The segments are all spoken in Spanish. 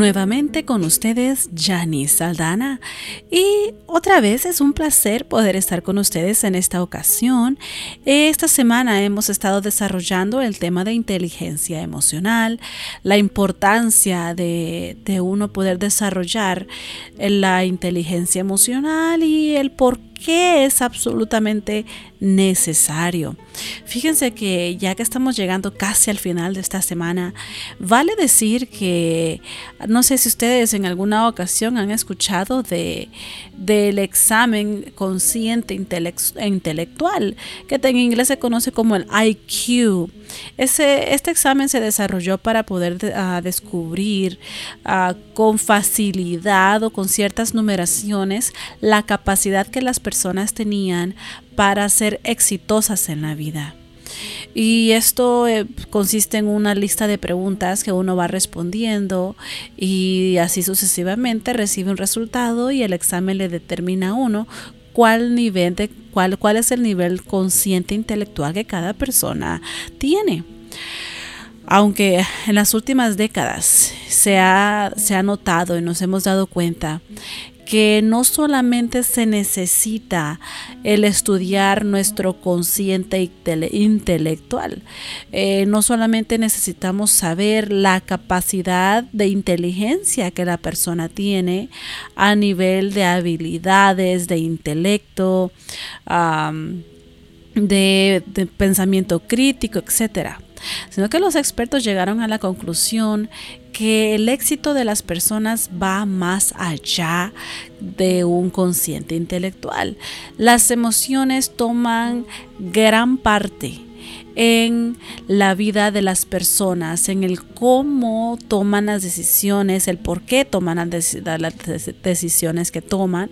Nuevamente con ustedes, Janice Saldana. Y otra vez es un placer poder estar con ustedes en esta ocasión. Esta semana hemos estado desarrollando el tema de inteligencia emocional, la importancia de, de uno poder desarrollar la inteligencia emocional y el por que es absolutamente necesario. Fíjense que ya que estamos llegando casi al final de esta semana, vale decir que no sé si ustedes en alguna ocasión han escuchado de del examen consciente intelectual, que en inglés se conoce como el IQ. Este examen se desarrolló para poder ah, descubrir ah, con facilidad o con ciertas numeraciones la capacidad que las personas tenían para ser exitosas en la vida. Y esto eh, consiste en una lista de preguntas que uno va respondiendo y así sucesivamente recibe un resultado y el examen le determina a uno cuál nivel de cuál, cuál es el nivel consciente intelectual que cada persona tiene. Aunque en las últimas décadas se ha, se ha notado y nos hemos dado cuenta que no solamente se necesita el estudiar nuestro consciente intelectual, eh, no solamente necesitamos saber la capacidad de inteligencia que la persona tiene a nivel de habilidades, de intelecto, de, de pensamiento crítico, etcétera sino que los expertos llegaron a la conclusión que el éxito de las personas va más allá de un consciente intelectual. Las emociones toman gran parte en la vida de las personas, en el cómo toman las decisiones, el por qué toman las, decisiones que toman,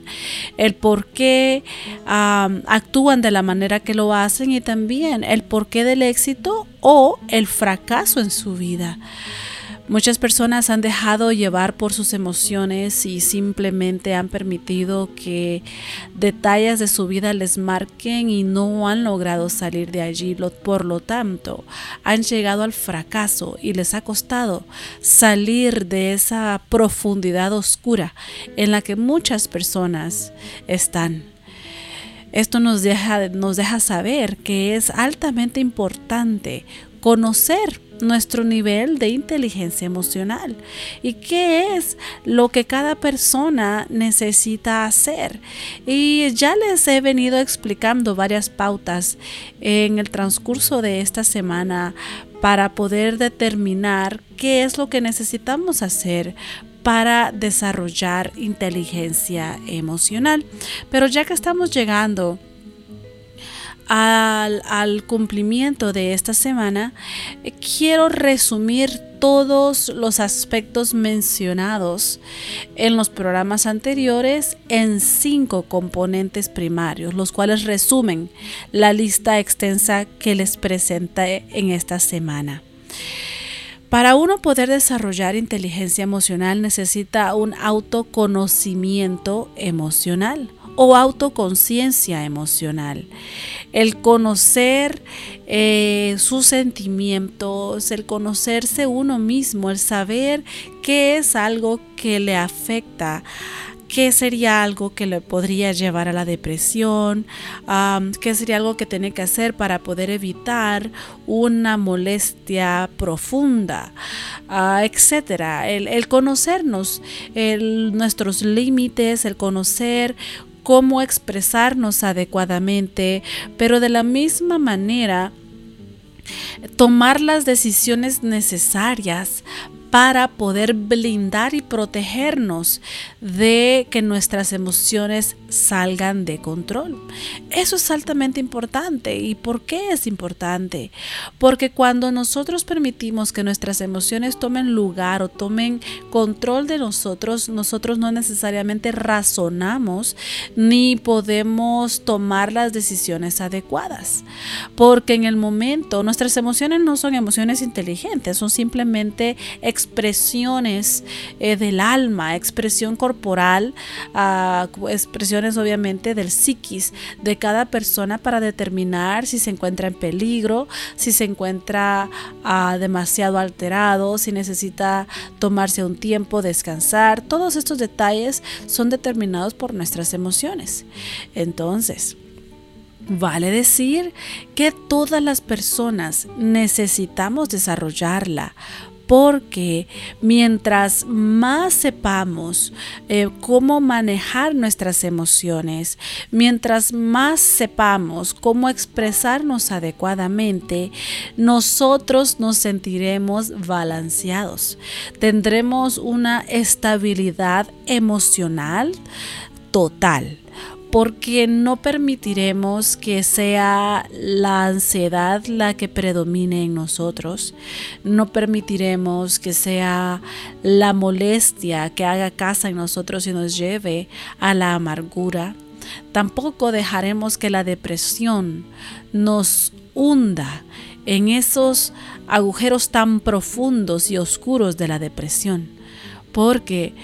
el por qué actúan de la manera que lo hacen y también el porqué del éxito o el fracaso en su vida. Muchas personas han dejado llevar por sus emociones y simplemente han permitido que detalles de su vida les marquen y no han logrado salir de allí. Por lo tanto, han llegado al fracaso y les ha costado salir de esa profundidad oscura en la que muchas personas están. Esto nos deja, nos deja saber que es altamente importante conocer nuestro nivel de inteligencia emocional y qué es lo que cada persona necesita hacer. Y ya les he venido explicando varias pautas en el transcurso de esta semana para poder determinar qué es lo que necesitamos hacer para desarrollar inteligencia emocional. Pero ya que estamos llegando al, cumplimiento de esta semana, quiero resumir todos los aspectos mencionados en los programas anteriores en cinco componentes primarios, los cuales resumen la lista extensa que les presenté en esta semana. Para uno poder desarrollar inteligencia emocional necesita un autoconocimiento emocional o autoconciencia emocional. El conocer eh, sus sentimientos, el conocerse uno mismo, el saber qué es algo que le afecta qué sería algo que le podría llevar a la depresión, qué sería algo que tiene que hacer para poder evitar una molestia profunda, uh, etcétera. El, conocernos, nuestros límites, el conocer cómo expresarnos adecuadamente, pero de la misma manera tomar las decisiones necesarias para poder blindar y protegernos de que nuestras emociones salgan de control. Eso es altamente importante. ¿Y por qué es importante? Porque cuando nosotros permitimos que nuestras emociones tomen lugar o tomen control de nosotros, nosotros no necesariamente razonamos ni podemos tomar las decisiones adecuadas. Porque en el momento nuestras emociones no son emociones inteligentes, son simplemente expresiones eh, del alma, expresión corporal, uh, expresión obviamente del psiquis de cada persona para determinar si se encuentra en peligro, si se encuentra ah, demasiado alterado, si necesita tomarse un tiempo, descansar. Todos estos detalles son determinados por nuestras emociones. Entonces, Vale decir que todas las personas necesitamos desarrollarla porque mientras más sepamos eh, cómo manejar nuestras emociones, mientras más sepamos cómo expresarnos adecuadamente, nosotros nos sentiremos balanceados. Tendremos una estabilidad emocional total porque no permitiremos que sea la ansiedad la que predomine en nosotros, no permitiremos que sea la molestia que haga casa en nosotros y nos lleve a la amargura, tampoco dejaremos que la depresión nos hunda en esos agujeros tan profundos y oscuros de la depresión porque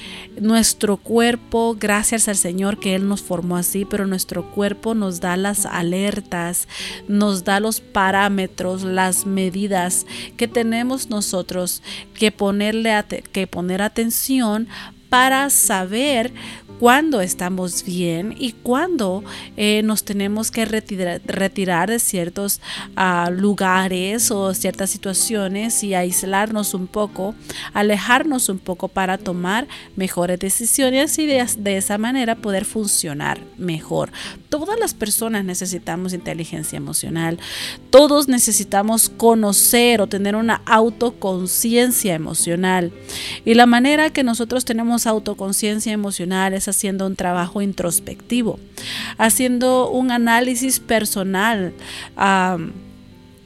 nuestro cuerpo, gracias al Señor que Él nos formó así, pero nuestro cuerpo nos da las alertas, nos da los parámetros, las medidas que tenemos nosotros que ponerle que poner atención para saber cuándo estamos bien y cuándo eh, nos tenemos que retirar, de ciertos ah, lugares o ciertas situaciones y aislarnos un poco, alejarnos un poco para tomar mejores decisiones y de, de esa manera poder funcionar mejor. Todas las personas necesitamos inteligencia emocional, todos necesitamos conocer o tener una autoconciencia emocional y la manera que nosotros tenemos autoconciencia emocional es haciendo un trabajo introspectivo, haciendo un análisis personal.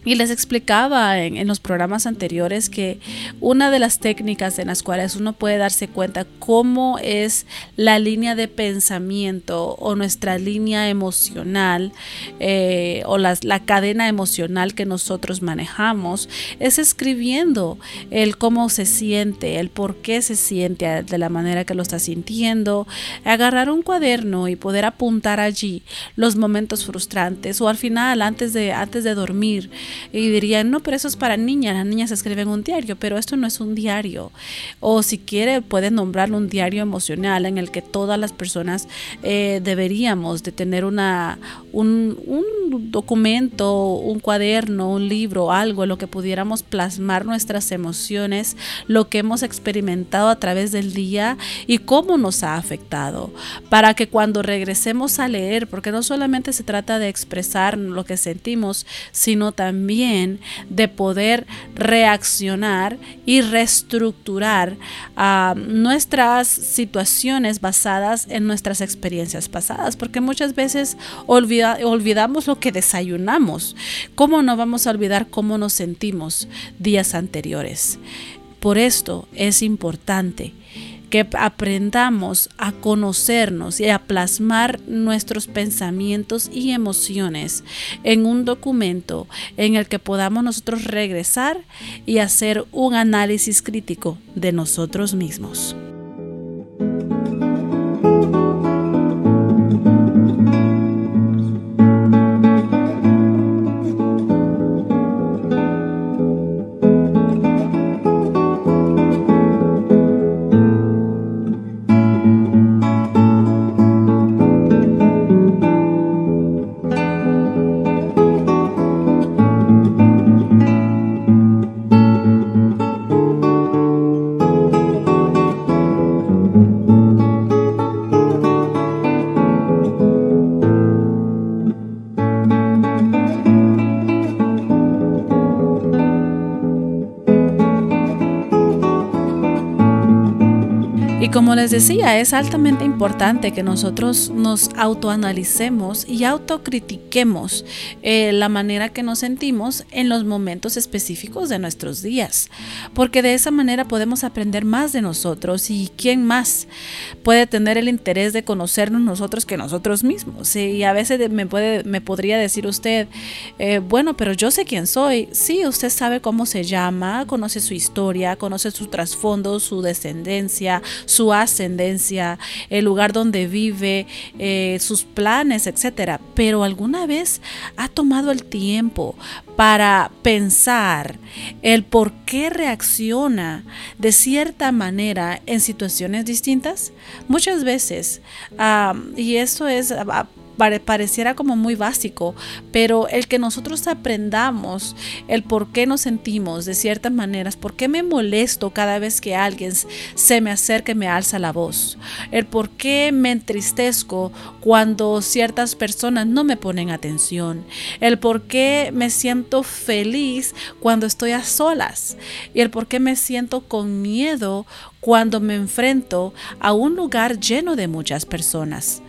Y les explicaba en, los programas anteriores que una de las técnicas en las cuales uno puede darse cuenta cómo es la línea de pensamiento o nuestra línea emocional eh, o la cadena emocional que nosotros manejamos es escribiendo el cómo se siente, el por qué se siente de la manera que lo está sintiendo, agarrar un cuaderno y poder apuntar allí los momentos frustrantes o al final antes de, antes de dormir y dirían, no, pero eso es para niñas, las niñas escriben un diario, pero esto no es un diario. O si quiere, puede nombrarlo un diario emocional en el que todas las personas eh, deberíamos de tener una, un, un documento, un cuaderno, un libro, algo en lo que pudiéramos plasmar nuestras emociones, lo que hemos experimentado a través del día y cómo nos ha afectado, para que cuando regresemos a leer, porque no solamente se trata de expresar lo que sentimos, sino también de poder reaccionar y reestructurar ah, nuestras situaciones basadas en nuestras experiencias pasadas, porque muchas veces olvidamos lo que desayunamos. ¿Cómo no vamos a olvidar cómo nos sentimos días anteriores? Por esto es importante que aprendamos a conocernos y a plasmar nuestros pensamientos y emociones en un documento en el que podamos nosotros regresar y hacer un análisis crítico de nosotros mismos. Y como les decía, es altamente importante que nosotros nos autoanalicemos y autocritiquemos eh, la manera que nos sentimos en los momentos específicos de nuestros días, porque de esa manera podemos aprender más de nosotros y quién más puede tener el interés de conocernos nosotros que nosotros mismos. Y a veces me, puede, me podría decir usted, eh, bueno, pero yo sé quién soy. Sí, usted sabe cómo se llama, conoce su historia, conoce su trasfondo, su descendencia, su ascendencia, el lugar donde vive, eh, sus planes, etcétera. Pero alguna vez ha tomado el tiempo para pensar el por qué reacciona de cierta manera en situaciones distintas? Muchas veces, y eso es pareciera como muy básico, pero el que nosotros aprendamos el por qué nos sentimos de ciertas maneras, por qué me molesto cada vez que alguien se me acerca y me alza la voz, el por qué me entristezco cuando ciertas personas no me ponen atención, el por qué me siento feliz cuando estoy a solas y el por qué me siento con miedo cuando me enfrento a un lugar lleno de muchas personas.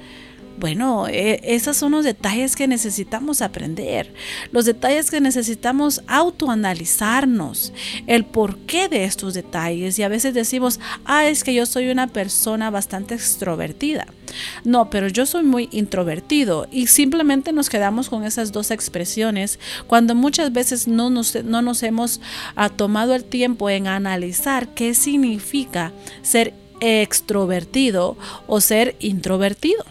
Bueno, e, esos son los detalles que necesitamos aprender, los detalles que necesitamos autoanalizarnos, el porqué de estos detalles. Y a veces decimos, ah, es que yo soy una persona bastante extrovertida. No, pero yo soy muy introvertido y simplemente nos quedamos con esas dos expresiones cuando muchas veces no nos, no nos hemos ah, tomado el tiempo en analizar qué significa ser extrovertido o ser introvertido.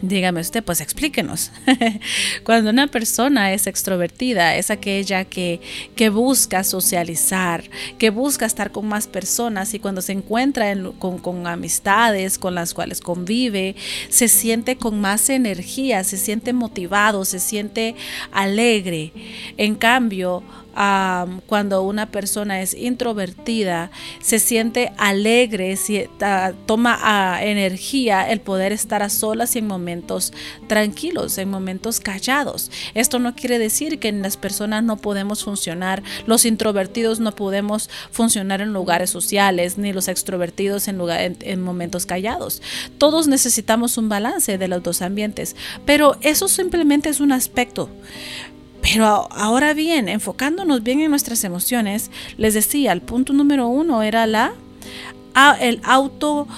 Dígame usted, pues explíquenos. Cuando una persona es extrovertida, es aquella que, que, busca socializar, que busca estar con más personas y cuando se encuentra con, con amistades con las cuales convive, se siente con más energía, se siente motivado, se siente alegre. En cambio, cuando una persona es introvertida, se siente alegre, toma energía el poder estar a solas y en momentos tranquilos, en momentos callados. Esto no quiere decir que en las personas no podemos funcionar, los introvertidos no podemos funcionar en lugares sociales, ni los extrovertidos en, en momentos callados. Todos necesitamos un balance de los dos ambientes, pero eso simplemente es un aspecto. Pero ahora bien, enfocándonos bien en nuestras emociones, les decía, el punto número uno era la, el auto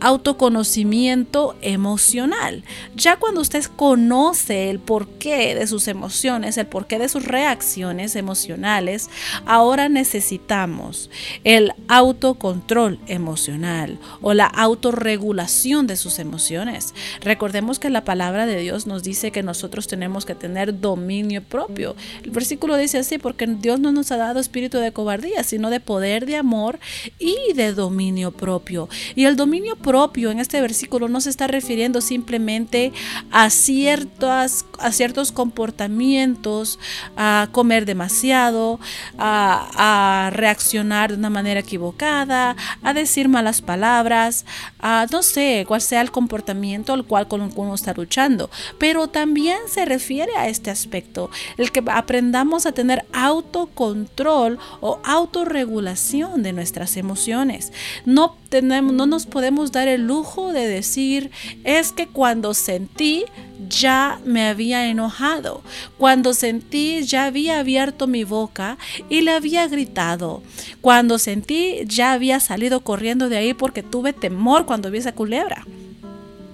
autoconocimiento emocional. Ya cuando usted conoce el porqué de sus emociones, el porqué de sus reacciones emocionales, ahora necesitamos el autocontrol emocional o la autorregulación de sus emociones. Recordemos que la palabra de Dios nos dice que nosotros tenemos que tener dominio propio. El versículo dice así, porque Dios no nos ha dado espíritu de cobardía, sino de poder, de amor y de dominio propio. Y el dominio propio propio en este versículo no se está refiriendo simplemente a, ciertas, a ciertos comportamientos, a comer demasiado, a, reaccionar de una manera equivocada, a decir malas palabras, a no sé cuál sea el comportamiento al cual uno está luchando, pero también se refiere a este aspecto, el que aprendamos a tener autocontrol o autorregulación de nuestras emociones. No tenemos, no nos podemos dar el lujo de decir, es que cuando sentí ya me había enojado, cuando sentí ya había abierto mi boca y le había gritado, cuando sentí ya había salido corriendo de ahí porque tuve temor cuando vi esa culebra.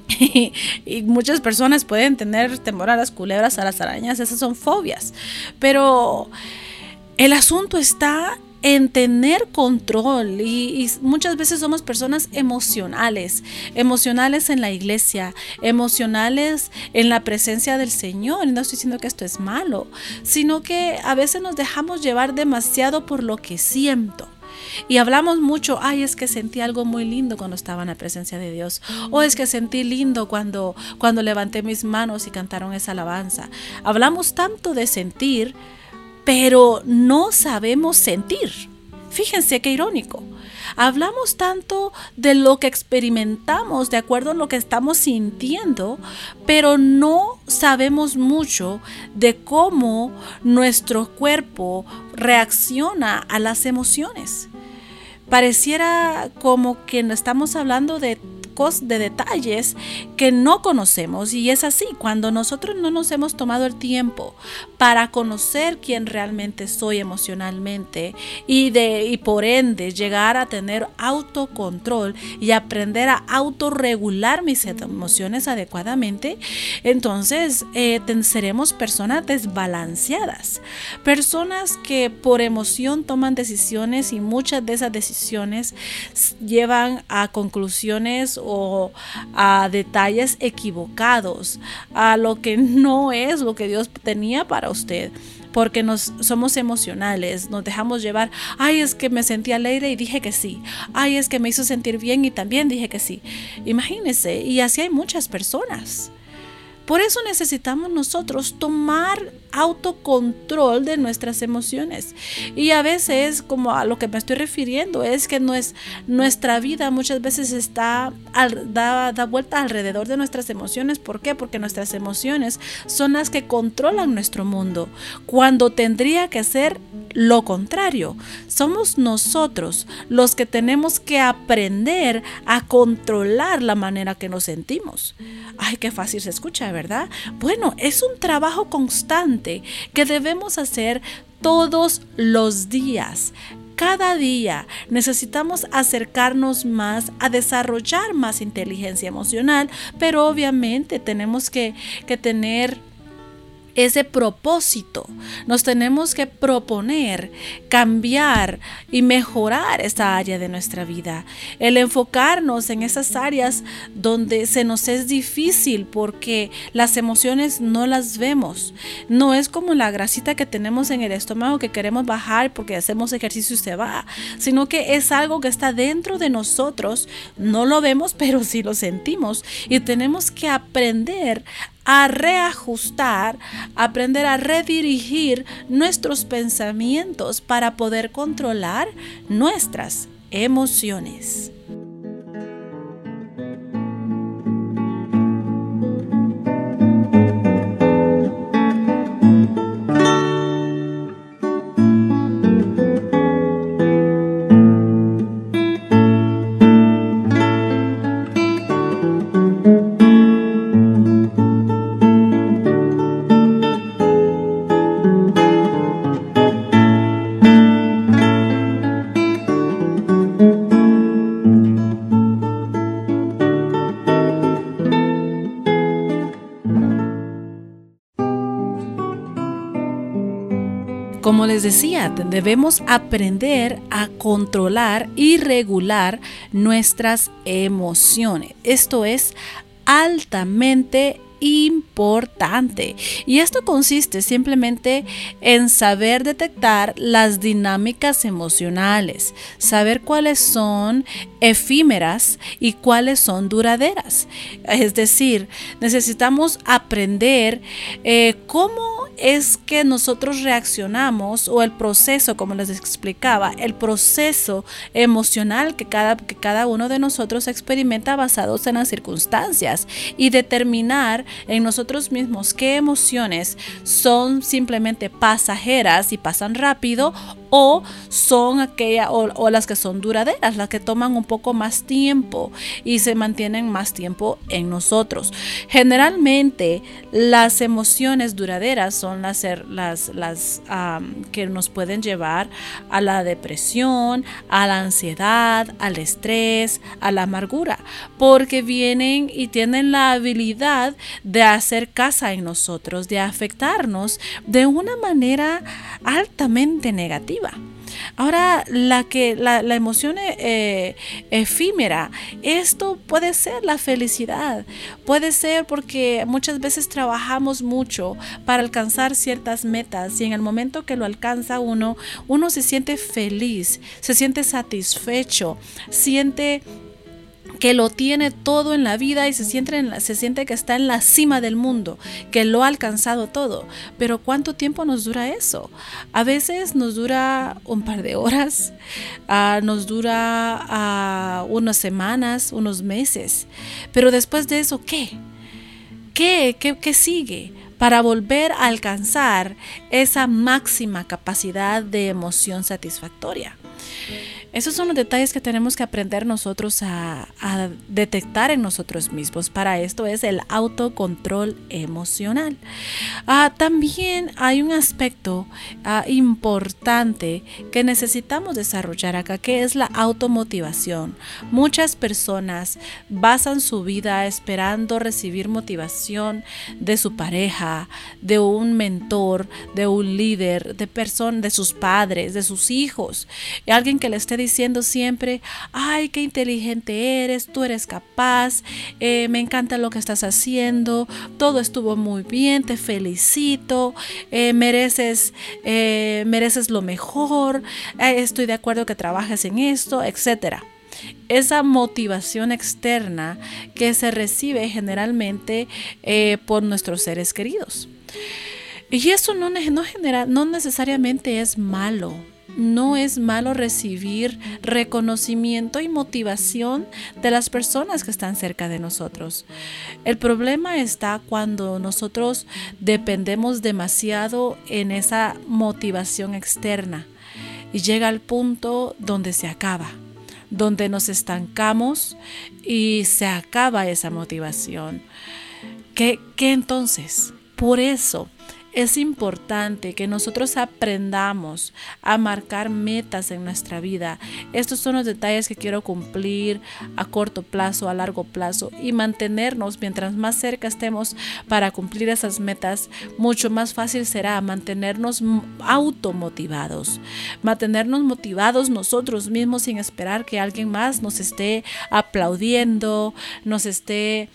y muchas personas pueden tener temor a las culebras, a las arañas, esas son fobias. Pero el asunto está en tener control y, muchas veces somos personas emocionales, emocionales en la iglesia, emocionales en la presencia del Señor. No estoy diciendo que esto es malo, sino que a veces nos dejamos llevar demasiado por lo que siento. Y hablamos mucho, ay, es que sentí algo muy lindo cuando estaba en la presencia de Dios. O es que sentí lindo cuando, cuando levanté mis manos y cantaron esa alabanza. Hablamos tanto de sentir, pero no sabemos sentir. Fíjense qué irónico. Hablamos tanto de lo que experimentamos de acuerdo a lo que estamos sintiendo, pero no sabemos mucho de cómo nuestro cuerpo reacciona a las emociones. pareciera como que estamos hablando de de detalles que no conocemos y es así, cuando nosotros no nos hemos tomado el tiempo para conocer quién realmente soy emocionalmente y de y por ende llegar a tener autocontrol y aprender a autorregular mis emociones adecuadamente, entonces eh, seremos personas desbalanceadas, personas que por emoción toman decisiones y muchas de esas decisiones llevan a conclusiones o a detalles equivocados, a lo que no es lo que Dios tenía para usted porque nos somos emocionales, nos dejamos llevar, ay, es que me sentí alegre y dije que sí, ay, es que me hizo sentir bien y también dije que sí. Imagínense, y así hay muchas personas. Por eso necesitamos nosotros tomar autocontrol de nuestras emociones. Y a veces, como a lo que me estoy refiriendo, es que nuestra vida muchas veces está da, da vuelta alrededor de nuestras emociones. ¿Por qué? Porque nuestras emociones son las que controlan nuestro mundo, cuando tendría que ser lo contrario. Somos nosotros los que tenemos que aprender a controlar la manera que nos sentimos. Ay, qué fácil se escucha, ¿verdad? Bueno, es un trabajo constante que debemos hacer todos los días. Cada día necesitamos acercarnos más a desarrollar más inteligencia emocional, pero obviamente tenemos que, que tener ese propósito. Nos tenemos que proponer cambiar y mejorar esta área de nuestra vida. El enfocarnos en esas áreas donde se nos es difícil porque las emociones no las vemos. No es como la grasita que tenemos en el estómago que queremos bajar porque hacemos ejercicio y se va, sino que es algo que está dentro de nosotros. No lo vemos, pero sí lo sentimos y tenemos que aprender a reajustar, aprender a redirigir nuestros pensamientos para poder controlar nuestras emociones. Les decía, debemos aprender a controlar y regular nuestras emociones. Esto es altamente importante. Y esto consiste simplemente en saber detectar las dinámicas emocionales, saber cuáles son efímeras y cuáles son duraderas. Es decir, necesitamos aprender eh, cómo es que nosotros reaccionamos o el proceso, como les explicaba, el proceso emocional que cada, que cada uno de nosotros experimenta basados en las circunstancias y determinar en nosotros mismos qué emociones son simplemente pasajeras y pasan rápido o son aquellas o, las que son duraderas, las que toman un poco más tiempo y se mantienen más tiempo en nosotros. Generalmente las emociones duraderas son las, que nos pueden llevar a la depresión, a la ansiedad, al estrés, a la amargura, porque vienen y tienen la habilidad de hacer casa en nosotros, de afectarnos de una manera altamente negativa. Ahora, la que la, emoción eh, efímera, esto puede ser la felicidad, puede ser porque muchas veces trabajamos mucho para alcanzar ciertas metas y en el momento que lo alcanza uno, uno se siente feliz, se siente satisfecho, siente que lo tiene todo en la vida y se siente, en se siente que está en la cima del mundo, que lo ha alcanzado todo. Pero ¿cuánto tiempo nos dura eso? A veces nos dura un par de horas, ah, nos dura uh, unas semanas, unos meses. Pero después de eso, ¿qué? ¿Qué, qué, qué sigue? para volver a alcanzar esa máxima capacidad de emoción satisfactoria. Esos son los detalles que tenemos que aprender nosotros a, detectar en nosotros mismos. Para esto es el autocontrol emocional. Ah, también hay un aspecto ah, importante que necesitamos desarrollar acá, que es la automotivación. Muchas personas basan su vida esperando recibir motivación de su pareja, de un mentor, de un líder, de de sus padres, de sus hijos, alguien que le esté diciendo siempre, ay, qué inteligente eres, tú eres capaz, eh, me encanta lo que estás haciendo, todo estuvo muy bien, te felicito, eh, mereces, eh, mereces lo mejor, estoy de acuerdo que trabajes en esto, etcétera esa motivación externa que se recibe generalmente por nuestros seres queridos. Y eso no, no, genera, no necesariamente es malo. No es malo recibir reconocimiento y motivación de las personas que están cerca de nosotros. El problema está cuando nosotros dependemos demasiado en esa motivación externa y llega al punto donde se acaba, donde nos estancamos y se acaba esa motivación. ¿Qué, qué entonces? Por eso es importante que nosotros aprendamos a marcar metas en nuestra vida. Estos son los detalles que quiero cumplir a corto plazo, a largo plazo y mantenernos mientras más cerca estemos para cumplir esas metas, mucho más fácil será mantenernos automotivados, mantenernos motivados nosotros mismos sin esperar que alguien más nos esté aplaudiendo, nos esté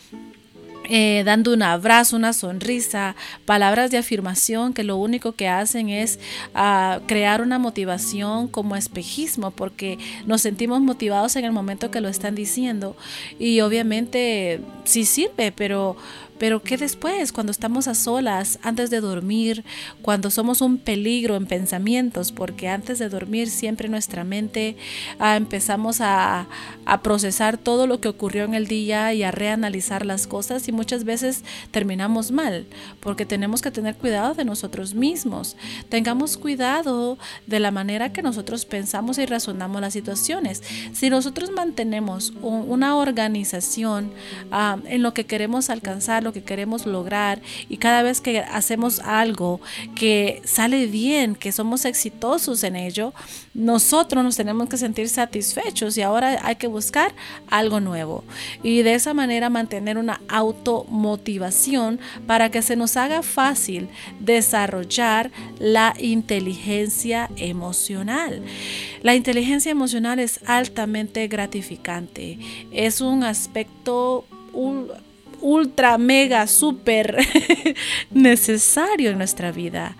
eh, dando un abrazo, una sonrisa, palabras de afirmación que lo único que hacen es ah, crear una motivación como espejismo, porque nos sentimos motivados en el momento que lo están diciendo. Y obviamente sí sirve, pero pero ¿qué después? Cuando estamos a solas, antes de dormir, cuando somos un peligro en pensamientos, porque antes de dormir siempre nuestra mente ah, empezamos a, a procesar todo lo que ocurrió en el día y a reanalizar las cosas y muchas veces terminamos mal, porque tenemos que tener cuidado de nosotros mismos. Tengamos cuidado de la manera que nosotros pensamos y razonamos las situaciones. Si nosotros mantenemos una organización ah, en lo que queremos alcanzar, que queremos lograr y cada vez que hacemos algo que sale bien, que somos exitosos en ello, nosotros nos tenemos que sentir satisfechos y ahora hay que buscar algo nuevo y de esa manera mantener una automotivación para que se nos haga fácil desarrollar la inteligencia emocional. La inteligencia emocional es altamente gratificante, es un aspecto ultra, mega, súper necesario en nuestra vida.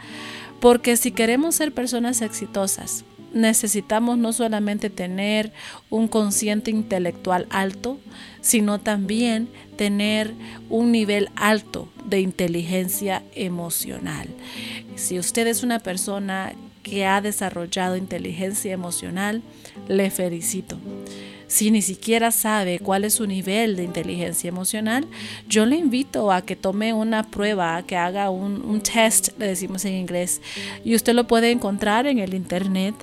Porque si queremos ser personas exitosas, necesitamos no solamente tener un consciente intelectual alto, sino también tener un nivel alto de inteligencia emocional. Si usted es una persona que ha desarrollado inteligencia emocional, le felicito si ni siquiera sabe cuál es su nivel de inteligencia emocional, yo le invito a que tome una prueba, que haga un, test, le decimos en inglés, y usted lo puede encontrar en el internet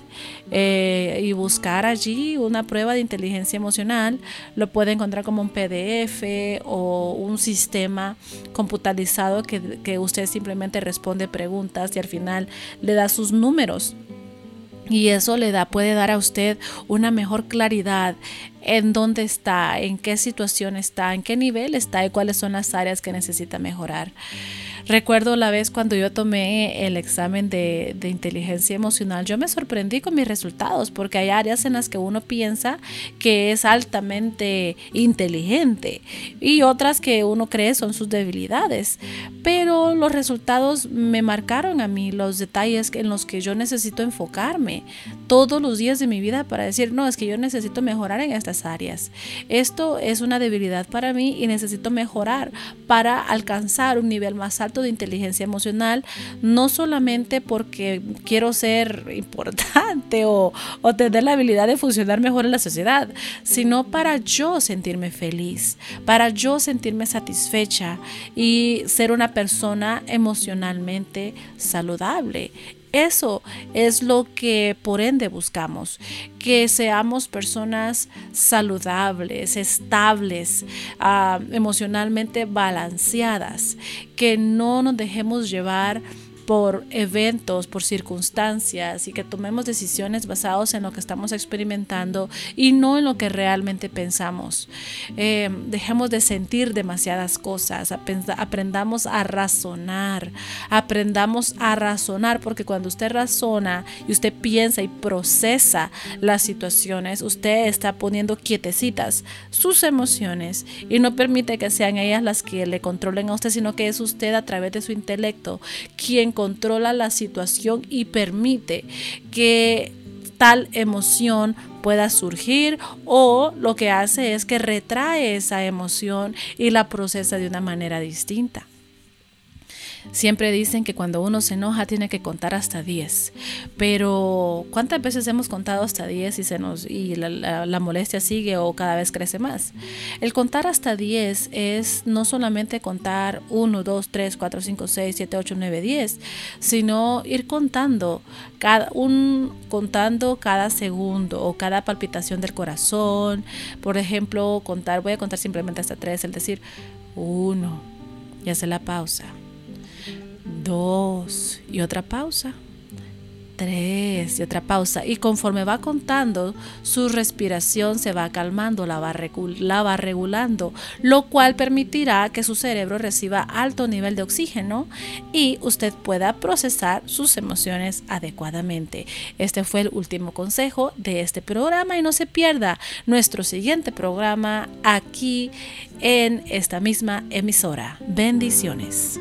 eh, y buscar allí una prueba de inteligencia emocional. Lo puede encontrar como un PDF o un sistema computarizado que, que usted simplemente responde preguntas y al final le da sus números. Y eso le da, puede dar a usted una mejor claridad en dónde está, en qué situación está, en qué nivel está y cuáles son las áreas que necesita mejorar. Recuerdo la vez cuando yo tomé el examen de, inteligencia emocional, yo me sorprendí con mis resultados porque hay áreas en las que uno piensa que es altamente inteligente y otras que uno cree son sus debilidades. Pero los resultados me marcaron a mí los detalles en los que yo necesito enfocarme todos los días de mi vida para decir, no, es que yo necesito mejorar en estas áreas. Esto es una debilidad para mí y necesito mejorar para alcanzar un nivel más alto de inteligencia emocional, no solamente porque quiero ser importante o, o tener la habilidad de funcionar mejor en la sociedad, sino para yo sentirme feliz, para yo sentirme satisfecha y ser una persona emocionalmente saludable Eso es lo que por ende buscamos, que seamos personas saludables, estables, ah, emocionalmente balanceadas, que no nos dejemos llevar por eventos, por circunstancias y que tomemos decisiones basadas en lo que estamos experimentando y no en lo que realmente pensamos. Eh, dejemos de sentir demasiadas cosas, aprendamos a razonar, aprendamos a razonar, porque cuando usted razona y usted piensa y procesa las situaciones, usted está poniendo quietecitas sus emociones y no permite que sean ellas las que le controlen a usted, sino que es usted a través de su intelecto quien controla la situación y permite que tal emoción pueda surgir o lo que hace es que retrae esa emoción y la procesa de una manera distinta. Siempre dicen que cuando uno se enoja tiene que contar hasta 10. Pero ¿cuántas veces hemos contado hasta 10 y, se nos, y la, molestia sigue o cada vez crece más? El contar hasta 10 es no solamente contar 1, 2, 3, 4, 5, 6, 7, 8, 9, 10, sino ir contando cada, un, contando cada segundo o cada palpitación del corazón. Por ejemplo, contar, voy a contar simplemente hasta 3, el decir 1 y hacer la pausa dos y otra pausa, tres y otra pausa. Y conforme va contando, su respiración se va calmando, la va, la va regulando, lo cual permitirá que su cerebro reciba alto nivel de oxígeno y usted pueda procesar sus emociones adecuadamente. Este fue el último consejo de este programa y no se pierda nuestro siguiente programa aquí en esta misma emisora. Bendiciones.